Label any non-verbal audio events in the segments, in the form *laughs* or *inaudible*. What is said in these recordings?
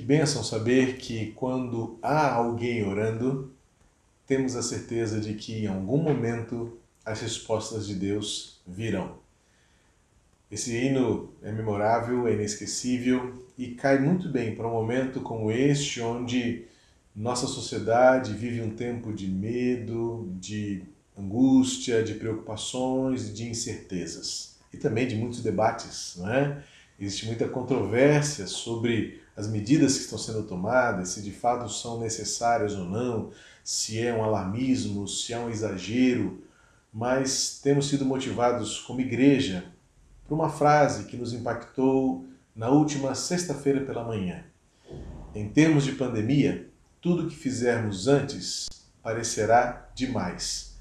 Que bênção saber que quando há alguém orando, temos a certeza de que em algum momento as respostas de Deus virão. Esse hino é memorável, é inesquecível e cai muito bem para um momento como este, onde nossa sociedade vive um tempo de medo, de angústia, de preocupações, de incertezas e também de muitos debates, não é? Existe muita controvérsia sobre as medidas que estão sendo tomadas, se de fato são necessárias ou não, se é um alarmismo, se é um exagero, mas temos sido motivados como igreja por uma frase que nos impactou na última sexta-feira pela manhã. Em termos de pandemia, tudo que fizermos antes parecerá demais.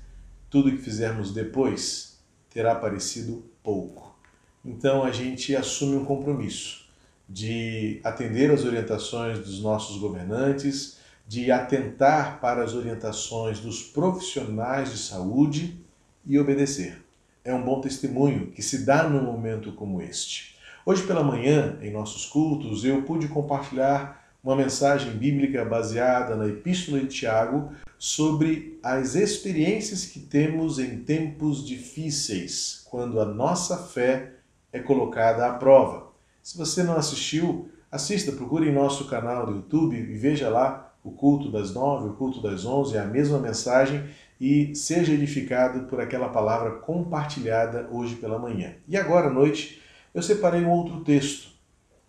Tudo que fizermos depois terá parecido pouco. Então a gente assume um compromisso de atender às orientações dos nossos governantes, de atentar para as orientações dos profissionais de saúde e obedecer. É um bom testemunho que se dá num momento como este. Hoje pela manhã, em nossos cultos, eu pude compartilhar uma mensagem bíblica baseada na Epístola de Tiago sobre as experiências que temos em tempos difíceis, quando a nossa fé é colocada à prova. Se você não assistiu, assista, procure em nosso canal do YouTube e veja lá o culto das nove, o culto das onze, é a mesma mensagem e seja edificado por aquela palavra compartilhada hoje pela manhã. E agora à noite eu separei um outro texto,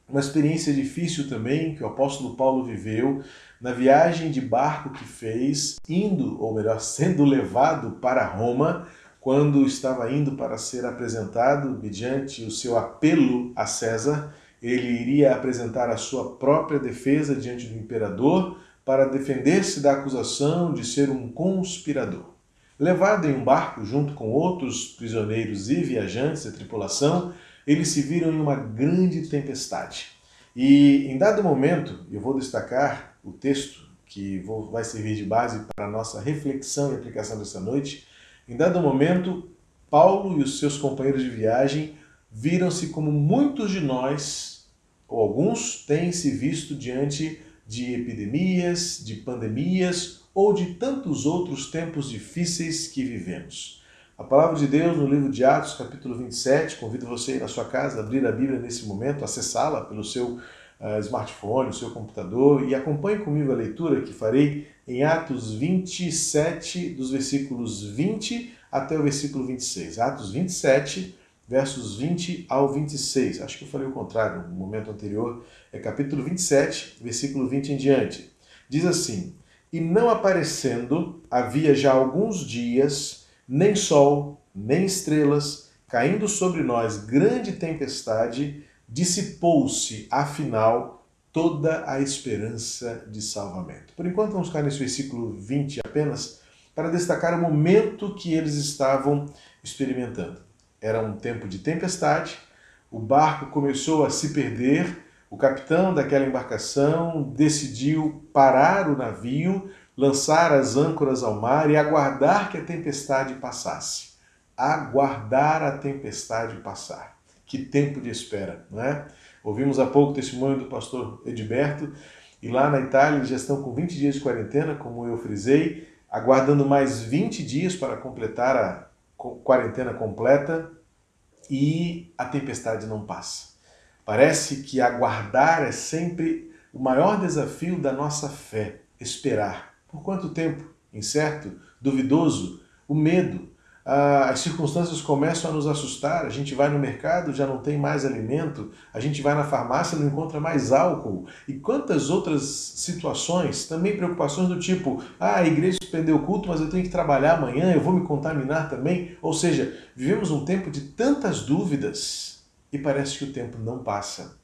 uma experiência difícil também que o apóstolo Paulo viveu na viagem de barco que fez, indo, ou melhor, *laughs* sendo levado para Roma quando estava indo para ser apresentado mediante o seu apelo a César, ele iria apresentar a sua própria defesa diante do imperador para defender-se da acusação de ser um conspirador. Levado em um barco junto com outros prisioneiros e viajantes da tripulação, eles se viram em uma grande tempestade. E em dado momento, eu vou destacar o texto que vai servir de base para a nossa reflexão e aplicação dessa noite, em dado momento, Paulo e os seus companheiros de viagem viram-se como muitos de nós, ou alguns, têm se visto diante de epidemias, de pandemias ou de tantos outros tempos difíceis que vivemos. A palavra de Deus no livro de Atos, capítulo 27, convido você a ir na sua casa, abrir a Bíblia nesse momento, acessá-la pelo seu uh, smartphone, o seu computador e acompanhe comigo a leitura que farei em Atos 27, dos versículos 20 até o versículo 26. Atos 27, versos 20 ao 26. Acho que eu falei o contrário no momento anterior. É capítulo 27, versículo 20 em diante. Diz assim: E não aparecendo, havia já alguns dias, nem sol, nem estrelas, caindo sobre nós grande tempestade, dissipou-se, afinal, toda a esperança de salvamento. Por enquanto, vamos ficar nesse versículo 20 apenas, para destacar o momento que eles estavam experimentando. Era um tempo de tempestade, o barco começou a se perder, o capitão daquela embarcação decidiu parar o navio, lançar as âncoras ao mar e aguardar que a tempestade passasse. Aguardar a tempestade passar. Que tempo de espera, não é? Ouvimos há pouco o testemunho do pastor Edberto, e lá na Itália eles já estão com 20 dias de quarentena, como eu frisei, aguardando mais 20 dias para completar a quarentena completa e a tempestade não passa. Parece que aguardar é sempre o maior desafio da nossa fé, esperar. Por quanto tempo? Incerto? Duvidoso? O medo? As circunstâncias começam a nos assustar, a gente vai no mercado, já não tem mais alimento, a gente vai na farmácia, não encontra mais álcool. E quantas outras situações, também preocupações do tipo, ah, a igreja suspendeu o culto, mas eu tenho que trabalhar amanhã, eu vou me contaminar também. Ou seja, vivemos um tempo de tantas dúvidas e parece que o tempo não passa.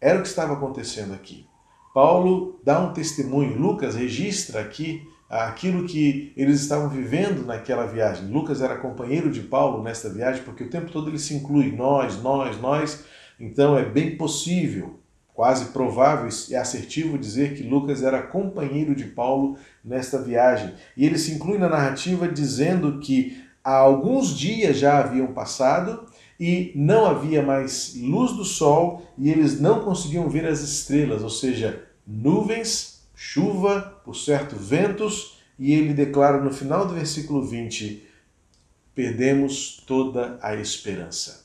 Era o que estava acontecendo aqui. Paulo dá um testemunho, Lucas registra aqui aquilo que eles estavam vivendo naquela viagem. Lucas era companheiro de Paulo nesta viagem, porque o tempo todo ele se inclui nós, nós, nós. Então é bem possível, quase provável e assertivo dizer que Lucas era companheiro de Paulo nesta viagem. E ele se inclui na narrativa dizendo que há alguns dias já haviam passado e não havia mais luz do sol e eles não conseguiam ver as estrelas, ou seja, nuvens, chuva, por certo ventos, e ele declara no final do versículo 20: perdemos toda a esperança.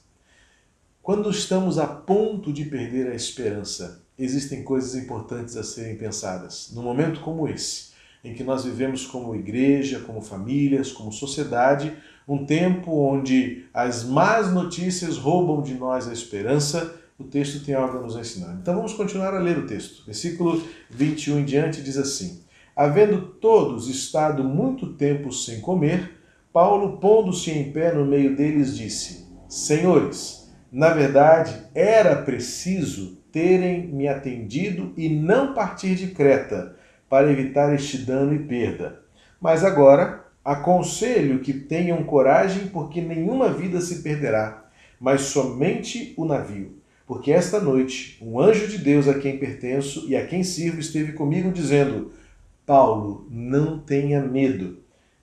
Quando estamos a ponto de perder a esperança, existem coisas importantes a serem pensadas. Num momento como esse, em que nós vivemos como igreja, como famílias, como sociedade, um tempo onde as más notícias roubam de nós a esperança, o texto tem algo a nos ensinar. Então vamos continuar a ler o texto. Versículo 21 em diante diz assim: Havendo todos estado muito tempo sem comer, Paulo, pondo-se em pé no meio deles, disse: Senhores, na verdade era preciso terem me atendido e não partir de Creta, para evitar este dano e perda. Mas agora aconselho que tenham coragem, porque nenhuma vida se perderá, mas somente o navio. Porque esta noite um anjo de Deus a quem pertenço e a quem sirvo esteve comigo, dizendo: Paulo, não tenha medo.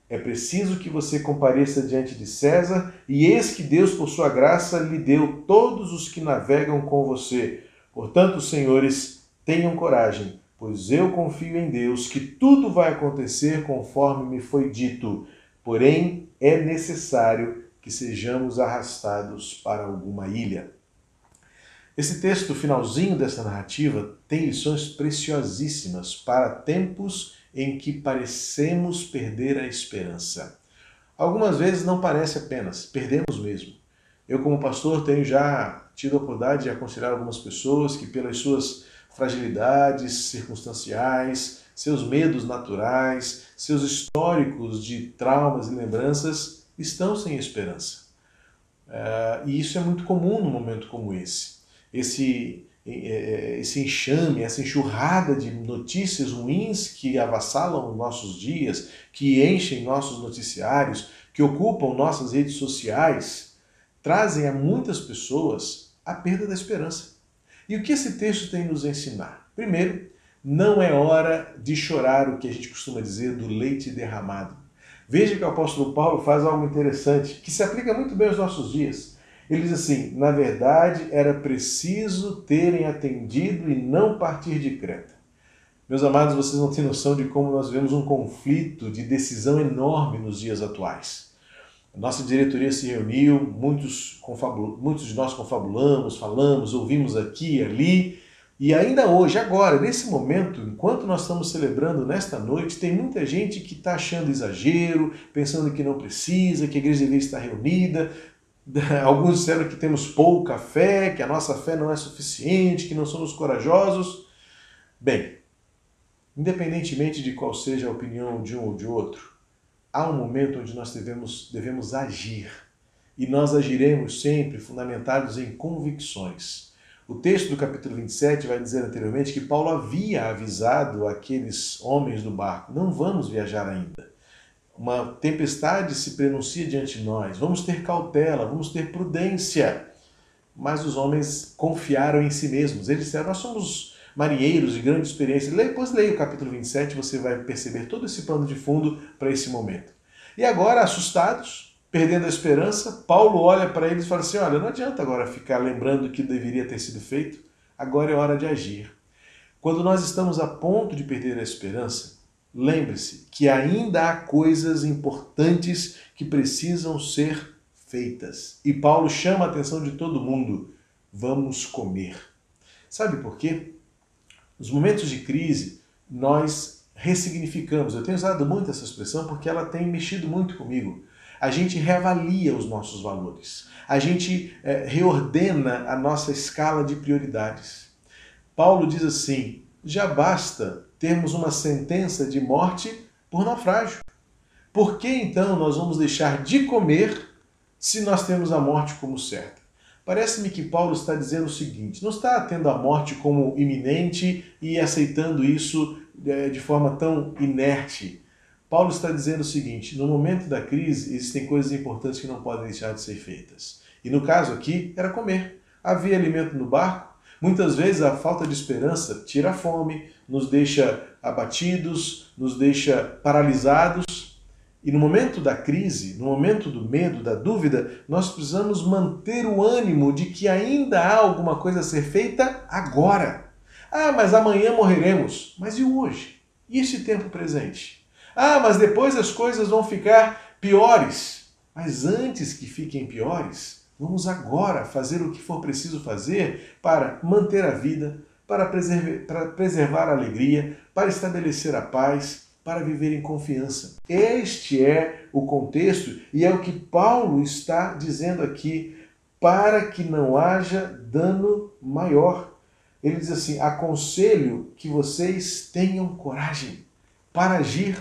É preciso que você compareça diante de César, e eis que Deus, por sua graça, lhe deu todos os que navegam com você. Portanto, senhores, tenham coragem, pois eu confio em Deus que tudo vai acontecer conforme me foi dito. Porém, é necessário que sejamos arrastados para alguma ilha. Esse texto, finalzinho dessa narrativa, tem lições preciosíssimas para tempos em que parecemos perder a esperança. Algumas vezes não parece apenas, perdemos mesmo. Eu, como pastor, tenho já tido a oportunidade de aconselhar algumas pessoas que, pelas suas fragilidades circunstanciais, seus medos naturais, seus históricos de traumas e lembranças, estão sem esperança. Uh, e isso é muito comum num momento como esse. Esse, esse enxame, essa enxurrada de notícias ruins que avassalam nossos dias, que enchem nossos noticiários, que ocupam nossas redes sociais, trazem a muitas pessoas a perda da esperança. E o que esse texto tem nos ensinar? Primeiro, não é hora de chorar o que a gente costuma dizer do leite derramado. Veja que o apóstolo Paulo faz algo interessante, que se aplica muito bem aos nossos dias. Ele diz assim: na verdade, era preciso terem atendido e não partir de Creta. Meus amados, vocês não têm noção de como nós vemos um conflito de decisão enorme nos dias atuais. Nossa diretoria se reuniu, muitos, muitos de nós confabulamos, falamos, ouvimos aqui e ali. E ainda hoje, agora, nesse momento, enquanto nós estamos celebrando nesta noite, tem muita gente que está achando exagero, pensando que não precisa, que a igreja deveria estar reunida. *laughs* Alguns disseram que temos pouca fé, que a nossa fé não é suficiente, que não somos corajosos. Bem, independentemente de qual seja a opinião de um ou de outro, há um momento onde nós devemos, devemos agir. E nós agiremos sempre fundamentados em convicções. O texto do capítulo 27 vai dizer anteriormente que Paulo havia avisado aqueles homens do barco: não vamos viajar ainda. Uma tempestade se prenuncia diante de nós, vamos ter cautela, vamos ter prudência. Mas os homens confiaram em si mesmos. Eles disseram: Nós somos marinheiros de grande experiência. Depois leia o capítulo 27, você vai perceber todo esse pano de fundo para esse momento. E agora, assustados, perdendo a esperança, Paulo olha para eles e fala assim: olha, não adianta agora ficar lembrando o que deveria ter sido feito, agora é hora de agir. Quando nós estamos a ponto de perder a esperança, lembre-se que ainda há coisas importantes que precisam ser feitas. E Paulo chama a atenção de todo mundo: vamos comer. Sabe por quê? Nos momentos de crise, nós ressignificamos. Eu tenho usado muito essa expressão porque ela tem mexido muito comigo. A gente reavalia os nossos valores. A gente é, reordena a nossa escala de prioridades. Paulo diz assim: já basta termos uma sentença de morte por naufrágio. Por que então nós vamos deixar de comer se nós temos a morte como certa? Parece-me que Paulo está dizendo o seguinte: não está tendo a morte como iminente e aceitando isso é, de forma tão inerte. Paulo está dizendo o seguinte: no momento da crise existem coisas importantes que não podem deixar de ser feitas. E no caso aqui era comer. Havia alimento no barco. Muitas vezes a falta de esperança tira a fome, nos deixa abatidos, nos deixa paralisados. E no momento da crise, no momento do medo, da dúvida, nós precisamos manter o ânimo de que ainda há alguma coisa a ser feita agora. Ah, mas amanhã morreremos. Mas e hoje? E esse tempo presente? Ah, mas depois as coisas vão ficar piores. Mas antes que fiquem piores, vamos agora fazer o que for preciso fazer para manter a vida, para preservar, para preservar a alegria, para estabelecer a paz, para viver em confiança. Este é o contexto e é o que Paulo está dizendo aqui, para que não haja dano maior. Ele diz assim: aconselho que vocês tenham coragem para agir,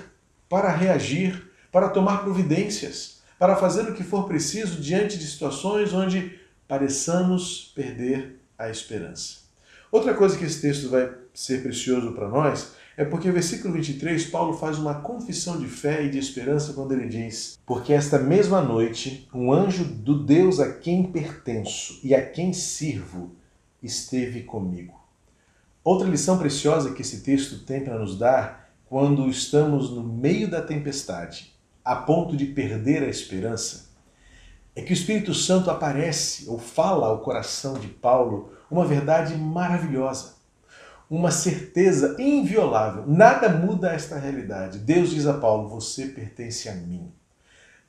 para reagir, para tomar providências, para fazer o que for preciso diante de situações onde pareçamos perder a esperança. Outra coisa que esse texto vai ser precioso para nós é porque no versículo 23 Paulo faz uma confissão de fé e de esperança quando ele diz: Porque esta mesma noite um anjo do Deus a quem pertenço e a quem sirvo esteve comigo. Outra lição preciosa que esse texto tem para nos dar quando estamos no meio da tempestade, a ponto de perder a esperança, é que o Espírito Santo aparece ou fala ao coração de Paulo uma verdade maravilhosa uma certeza inviolável. Nada muda esta realidade. Deus diz a Paulo: Você pertence a mim.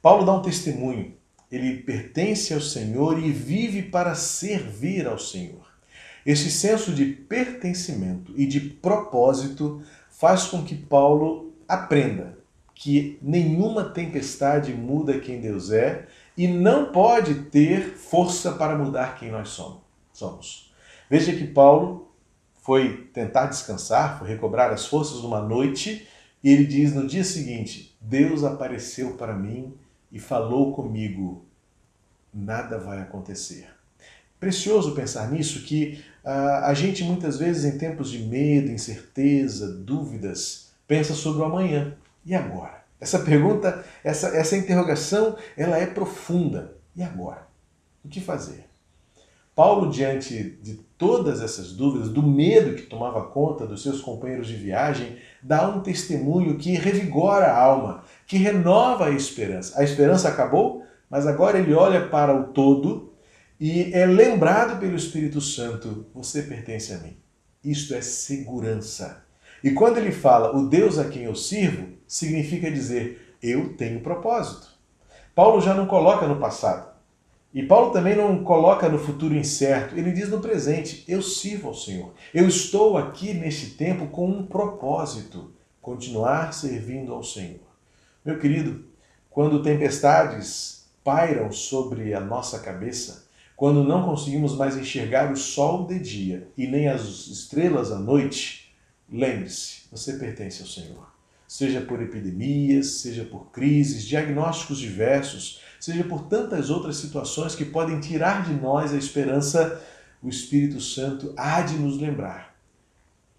Paulo dá um testemunho. Ele pertence ao Senhor e vive para servir ao Senhor. Esse senso de pertencimento e de propósito faz com que Paulo aprenda que nenhuma tempestade muda quem Deus é e não pode ter força para mudar quem nós somos. Veja que Paulo foi tentar descansar, foi recobrar as forças numa noite, e ele diz no dia seguinte: Deus apareceu para mim e falou comigo: nada vai acontecer. Precioso pensar nisso, que uh, a gente muitas vezes, em tempos de medo, incerteza, dúvidas, pensa sobre o amanhã. E agora? Essa pergunta, essa, essa interrogação, ela é profunda. E agora? O que fazer? Paulo, diante de todas essas dúvidas, do medo que tomava conta dos seus companheiros de viagem, dá um testemunho que revigora a alma, que renova a esperança. A esperança acabou, mas agora ele olha para o todo e é lembrado pelo Espírito Santo: você pertence a mim. Isto é segurança. E quando ele fala o Deus a quem eu sirvo, significa dizer eu tenho propósito. Paulo já não coloca no passado. E Paulo também não coloca no futuro incerto, ele diz no presente: eu sirvo ao Senhor. Eu estou aqui neste tempo com um propósito: continuar servindo ao Senhor. Meu querido, quando tempestades pairam sobre a nossa cabeça, quando não conseguimos mais enxergar o sol de dia e nem as estrelas à noite, lembre-se, você pertence ao Senhor. Seja por epidemias, seja por crises, diagnósticos diversos, seja por tantas outras situações que podem tirar de nós a esperança, o Espírito Santo há de nos lembrar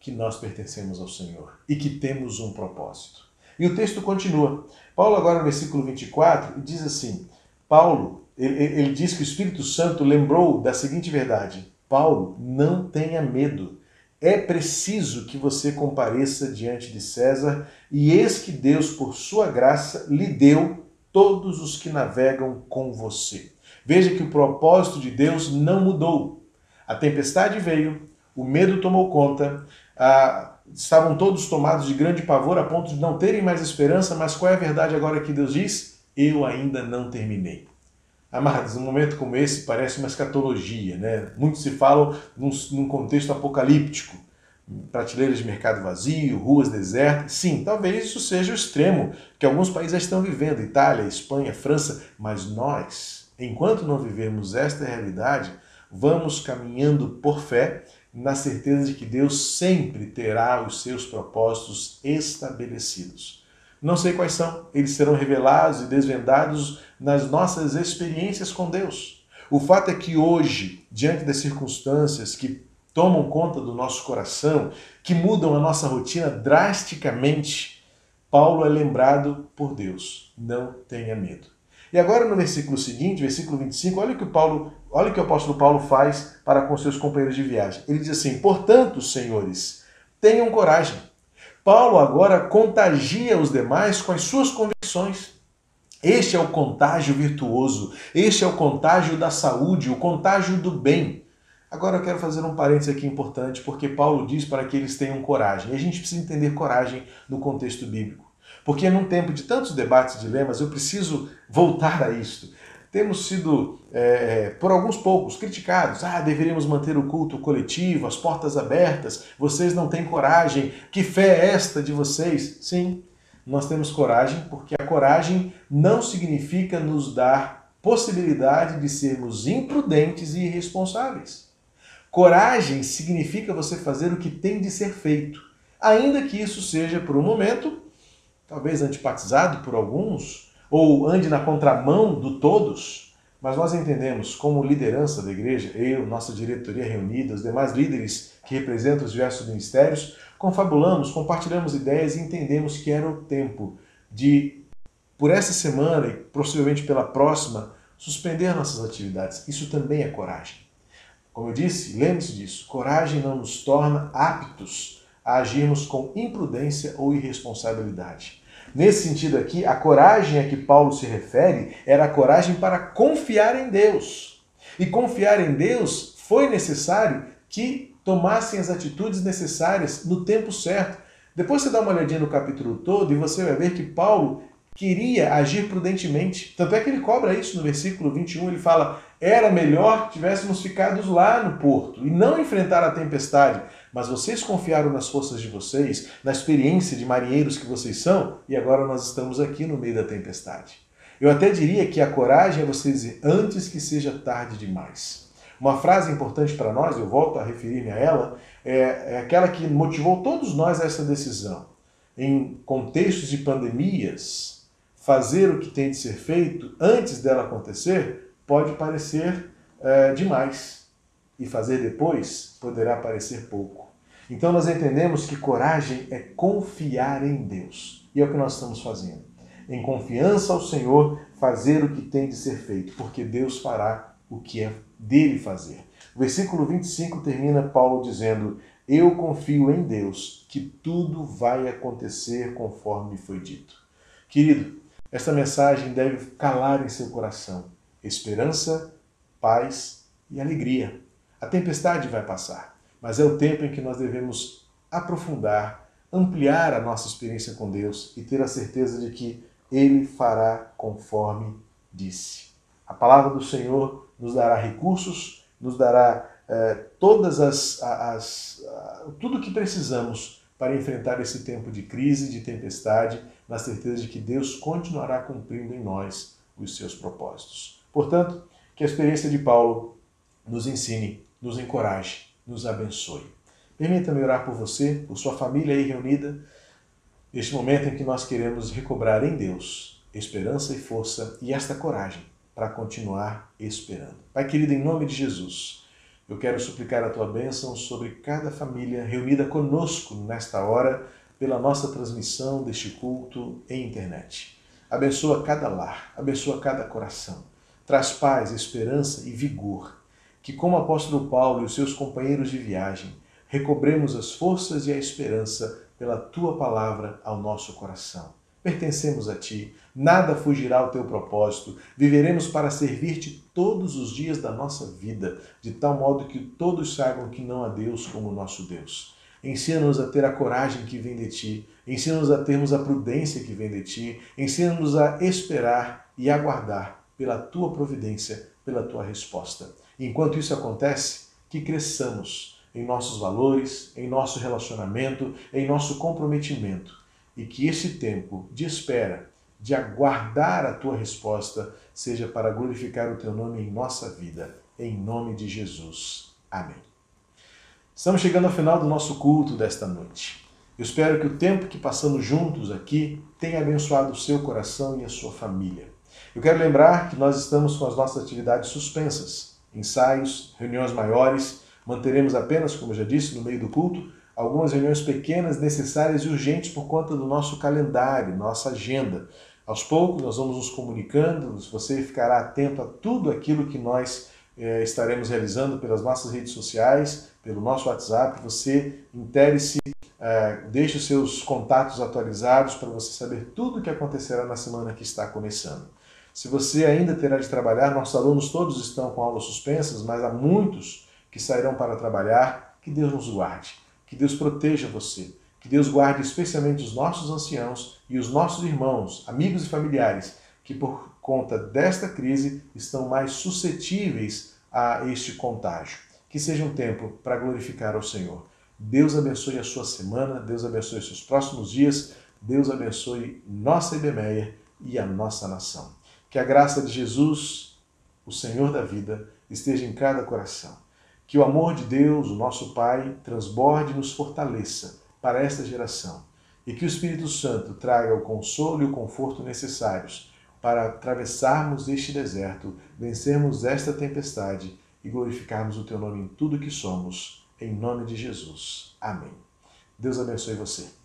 que nós pertencemos ao Senhor e que temos um propósito. E o texto continua. Paulo, agora no versículo 24, diz assim: Paulo, ele, ele diz que o Espírito Santo lembrou da seguinte verdade: Paulo, não tenha medo. É preciso que você compareça diante de César, e eis que Deus, por sua graça, lhe deu todos os que navegam com você. Veja que o propósito de Deus não mudou. A tempestade veio, o medo tomou conta, estavam todos tomados de grande pavor a ponto de não terem mais esperança, mas qual é a verdade agora que Deus diz? Eu ainda não terminei. Amados, um momento como esse parece uma escatologia, né? Muito se fala num, num contexto apocalíptico prateleiras de mercado vazio, ruas desertas. Sim, talvez isso seja o extremo que alguns países estão vivendo, Itália, Espanha, França, mas nós, enquanto não vivemos esta realidade, vamos caminhando por fé, na certeza de que Deus sempre terá os seus propósitos estabelecidos. Não sei quais são, eles serão revelados e desvendados nas nossas experiências com Deus. O fato é que hoje, diante das circunstâncias que tomam conta do nosso coração, que mudam a nossa rotina drasticamente, Paulo é lembrado por Deus. Não tenha medo. E agora no versículo seguinte, versículo 25, olha o que o Paulo, olha o que o apóstolo Paulo faz para com seus companheiros de viagem. Ele diz assim: "Portanto, senhores, tenham coragem. Paulo agora contagia os demais com as suas convicções. Este é o contágio virtuoso, este é o contágio da saúde, o contágio do bem. Agora eu quero fazer um parênteses aqui importante, porque Paulo diz para que eles tenham coragem. E a gente precisa entender coragem no contexto bíblico. Porque num tempo de tantos debates e dilemas, eu preciso voltar a isto. Temos sido, é, por alguns poucos, criticados. Ah, deveríamos manter o culto coletivo, as portas abertas, vocês não têm coragem, que fé é esta de vocês? Sim, nós temos coragem, porque a coragem não significa nos dar possibilidade de sermos imprudentes e irresponsáveis. Coragem significa você fazer o que tem de ser feito, ainda que isso seja por um momento, talvez antipatizado por alguns, ou ande na contramão do todos, mas nós entendemos como liderança da igreja, eu, nossa diretoria reunida, os demais líderes que representam os diversos ministérios, confabulamos, compartilhamos ideias e entendemos que era o tempo de, por essa semana e possivelmente pela próxima, suspender nossas atividades. Isso também é coragem. Como eu disse, lembre-se disso: coragem não nos torna aptos a agirmos com imprudência ou irresponsabilidade. Nesse sentido aqui, a coragem a que Paulo se refere era a coragem para confiar em Deus. E confiar em Deus foi necessário que tomassem as atitudes necessárias no tempo certo. Depois você dá uma olhadinha no capítulo todo e você vai ver que Paulo queria agir prudentemente. Tanto é que ele cobra isso no versículo 21, ele fala: era melhor que tivéssemos ficado lá no porto e não enfrentar a tempestade. Mas vocês confiaram nas forças de vocês, na experiência de marinheiros que vocês são, e agora nós estamos aqui no meio da tempestade. Eu até diria que a coragem é você dizer antes que seja tarde demais. Uma frase importante para nós, eu volto a referir-me a ela, é, é aquela que motivou todos nós a essa decisão. Em contextos de pandemias, fazer o que tem de ser feito antes dela acontecer pode parecer é, demais e fazer depois poderá parecer pouco. Então nós entendemos que coragem é confiar em Deus. E é o que nós estamos fazendo. Em confiança ao Senhor, fazer o que tem de ser feito, porque Deus fará o que é dele fazer. O versículo 25 termina Paulo dizendo: Eu confio em Deus que tudo vai acontecer conforme foi dito. Querido, esta mensagem deve calar em seu coração esperança, paz e alegria. A tempestade vai passar, mas é o tempo em que nós devemos aprofundar, ampliar a nossa experiência com Deus e ter a certeza de que Ele fará conforme disse. A palavra do Senhor nos dará recursos, nos dará eh, todas as, as, as tudo o que precisamos para enfrentar esse tempo de crise, de tempestade, na certeza de que Deus continuará cumprindo em nós os seus propósitos. Portanto, que a experiência de Paulo nos ensine, nos encoraje, nos abençoe. Permita-me orar por você, por sua família aí reunida, neste momento em que nós queremos recobrar em Deus esperança e força e esta coragem para continuar esperando. Pai querido, em nome de Jesus, eu quero suplicar a tua bênção sobre cada família reunida conosco nesta hora pela nossa transmissão deste culto em internet. Abençoa cada lar, abençoa cada coração traz paz, esperança e vigor. Que, como apóstolo Paulo e os seus companheiros de viagem, recobremos as forças e a esperança pela tua palavra ao nosso coração. Pertencemos a ti, nada fugirá ao teu propósito, viveremos para servir-te todos os dias da nossa vida, de tal modo que todos saibam que não há Deus como nosso Deus. Ensina-nos a ter a coragem que vem de ti, ensina-nos a termos a prudência que vem de ti, ensina-nos a esperar e aguardar pela tua providência, pela tua resposta. Enquanto isso acontece, que cresçamos em nossos valores, em nosso relacionamento, em nosso comprometimento e que esse tempo de espera, de aguardar a tua resposta, seja para glorificar o teu nome em nossa vida. Em nome de Jesus. Amém. Estamos chegando ao final do nosso culto desta noite. Eu espero que o tempo que passamos juntos aqui tenha abençoado o seu coração e a sua família. Eu quero lembrar que nós estamos com as nossas atividades suspensas, ensaios, reuniões maiores, manteremos apenas, como já disse, no meio do culto, algumas reuniões pequenas, necessárias e urgentes por conta do nosso calendário, nossa agenda. Aos poucos nós vamos nos comunicando, você ficará atento a tudo aquilo que nós eh, estaremos realizando pelas nossas redes sociais, pelo nosso WhatsApp. Você intere-se, eh, deixe os seus contatos atualizados para você saber tudo o que acontecerá na semana que está começando. Se você ainda terá de trabalhar, nossos alunos todos estão com aulas suspensas, mas há muitos que sairão para trabalhar, que Deus nos guarde, que Deus proteja você, que Deus guarde especialmente os nossos anciãos e os nossos irmãos, amigos e familiares, que por conta desta crise estão mais suscetíveis a este contágio. Que seja um tempo para glorificar ao Senhor. Deus abençoe a sua semana, Deus abençoe os seus próximos dias, Deus abençoe nossa Ibemeia e a nossa nação. Que a graça de Jesus, o Senhor da vida, esteja em cada coração. Que o amor de Deus, o nosso Pai, transborde e nos fortaleça para esta geração. E que o Espírito Santo traga o consolo e o conforto necessários para atravessarmos este deserto, vencermos esta tempestade e glorificarmos o Teu nome em tudo que somos. Em nome de Jesus. Amém. Deus abençoe você.